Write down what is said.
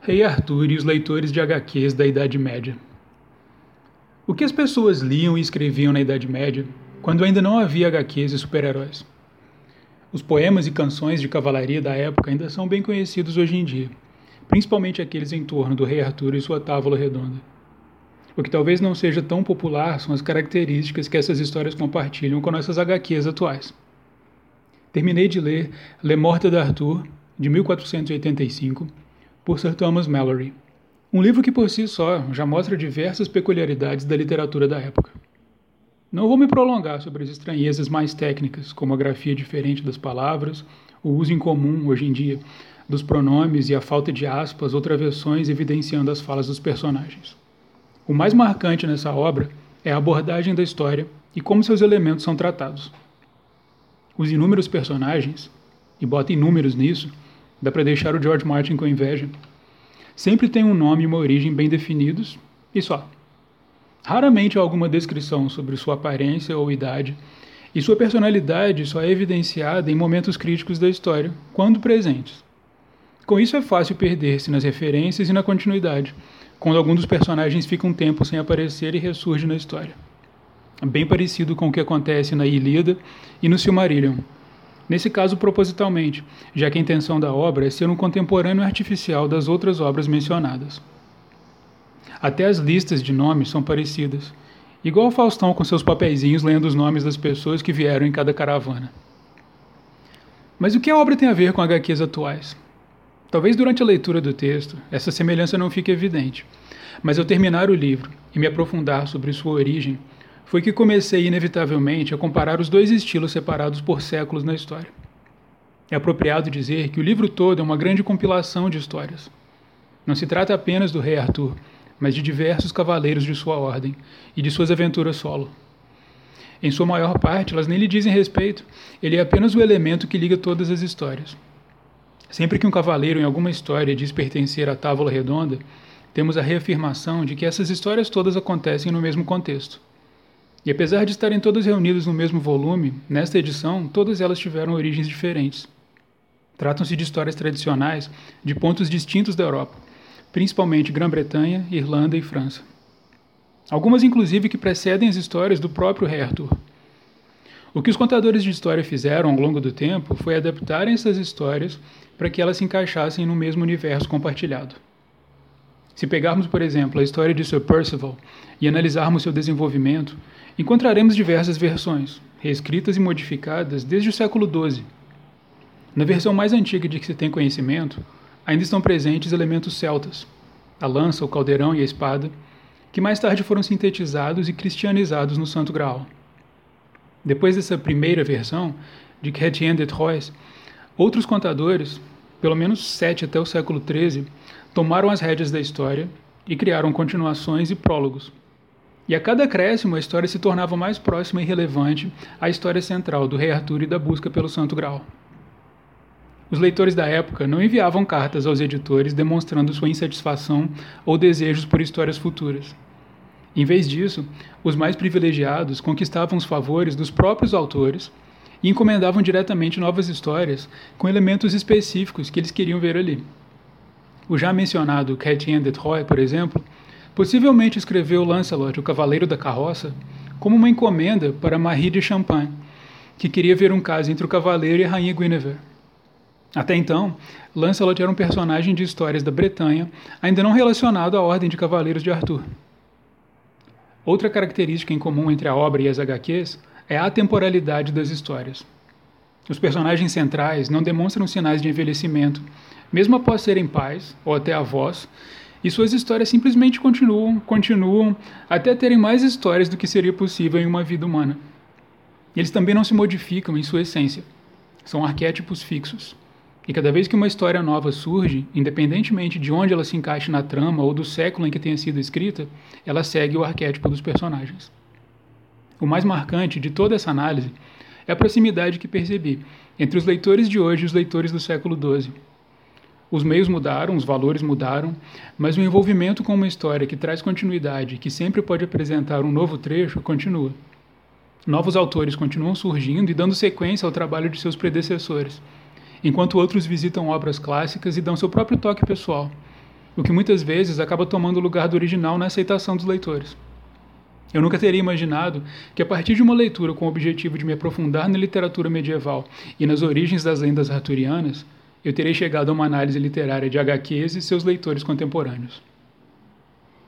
Rei Arthur e os leitores de HQs da Idade Média. O que as pessoas liam e escreviam na Idade Média, quando ainda não havia HQs e super-heróis? Os poemas e canções de cavalaria da época ainda são bem conhecidos hoje em dia, principalmente aqueles em torno do Rei Arthur e sua tábua redonda. O que talvez não seja tão popular são as características que essas histórias compartilham com nossas HQs atuais. Terminei de ler Le Morte d'Arthur, de 1485, por Sir Thomas Mallory. Um livro que por si só já mostra diversas peculiaridades da literatura da época. Não vou me prolongar sobre as estranhezas mais técnicas, como a grafia diferente das palavras, o uso incomum hoje em dia dos pronomes e a falta de aspas ou travessões evidenciando as falas dos personagens. O mais marcante nessa obra é a abordagem da história e como seus elementos são tratados. Os inúmeros personagens, e botem números nisso, Dá para deixar o George Martin com inveja. Sempre tem um nome e uma origem bem definidos e só. Raramente há alguma descrição sobre sua aparência ou idade, e sua personalidade só é evidenciada em momentos críticos da história, quando presentes. Com isso é fácil perder-se nas referências e na continuidade, quando algum dos personagens fica um tempo sem aparecer e ressurge na história. Bem parecido com o que acontece na Ilíada e no Silmarillion, Nesse caso, propositalmente, já que a intenção da obra é ser um contemporâneo artificial das outras obras mencionadas. Até as listas de nomes são parecidas, igual Faustão com seus papeizinhos lendo os nomes das pessoas que vieram em cada caravana. Mas o que a obra tem a ver com HQs atuais? Talvez durante a leitura do texto essa semelhança não fique evidente, mas ao terminar o livro e me aprofundar sobre sua origem, foi que comecei inevitavelmente a comparar os dois estilos separados por séculos na história. É apropriado dizer que o livro todo é uma grande compilação de histórias. Não se trata apenas do rei Arthur, mas de diversos cavaleiros de sua ordem e de suas aventuras solo. Em sua maior parte, elas nem lhe dizem respeito, ele é apenas o elemento que liga todas as histórias. Sempre que um cavaleiro em alguma história diz pertencer à Távola Redonda, temos a reafirmação de que essas histórias todas acontecem no mesmo contexto. E apesar de estarem todas reunidas no mesmo volume, nesta edição todas elas tiveram origens diferentes. Tratam-se de histórias tradicionais de pontos distintos da Europa, principalmente Grã-Bretanha, Irlanda e França. Algumas, inclusive, que precedem as histórias do próprio rei Arthur. O que os contadores de história fizeram ao longo do tempo foi adaptarem essas histórias para que elas se encaixassem no mesmo universo compartilhado. Se pegarmos, por exemplo, a história de Sir Percival e analisarmos seu desenvolvimento, encontraremos diversas versões, reescritas e modificadas desde o século XII. Na versão mais antiga de que se tem conhecimento, ainda estão presentes elementos celtas, a lança, o caldeirão e a espada, que mais tarde foram sintetizados e cristianizados no Santo Graal. Depois dessa primeira versão, de Chrétien de Troyes, outros contadores, pelo menos sete até o século XIII, tomaram as rédeas da história e criaram continuações e prólogos, e a cada acréscimo, a história se tornava mais próxima e relevante à história central do rei Arthur e da busca pelo Santo Graal. Os leitores da época não enviavam cartas aos editores demonstrando sua insatisfação ou desejos por histórias futuras. Em vez disso, os mais privilegiados conquistavam os favores dos próprios autores e encomendavam diretamente novas histórias com elementos específicos que eles queriam ver ali. O já mencionado Chrétien de Troyes, por exemplo, Possivelmente escreveu Lancelot, o Cavaleiro da Carroça, como uma encomenda para Marie de Champagne, que queria ver um caso entre o cavaleiro e a rainha Guinevere. Até então, Lancelot era um personagem de histórias da Bretanha, ainda não relacionado à Ordem de Cavaleiros de Arthur. Outra característica em comum entre a obra e as HQs é a atemporalidade das histórias. Os personagens centrais não demonstram sinais de envelhecimento, mesmo após serem pais ou até avós, e suas histórias simplesmente continuam, continuam, até terem mais histórias do que seria possível em uma vida humana. Eles também não se modificam em sua essência. São arquétipos fixos. E cada vez que uma história nova surge, independentemente de onde ela se encaixe na trama ou do século em que tenha sido escrita, ela segue o arquétipo dos personagens. O mais marcante de toda essa análise é a proximidade que percebi entre os leitores de hoje e os leitores do século XII os meios mudaram, os valores mudaram, mas o envolvimento com uma história que traz continuidade, que sempre pode apresentar um novo trecho, continua. Novos autores continuam surgindo e dando sequência ao trabalho de seus predecessores, enquanto outros visitam obras clássicas e dão seu próprio toque pessoal, o que muitas vezes acaba tomando o lugar do original na aceitação dos leitores. Eu nunca teria imaginado que, a partir de uma leitura com o objetivo de me aprofundar na literatura medieval e nas origens das lendas arturianas, eu terei chegado a uma análise literária de HQs e seus leitores contemporâneos.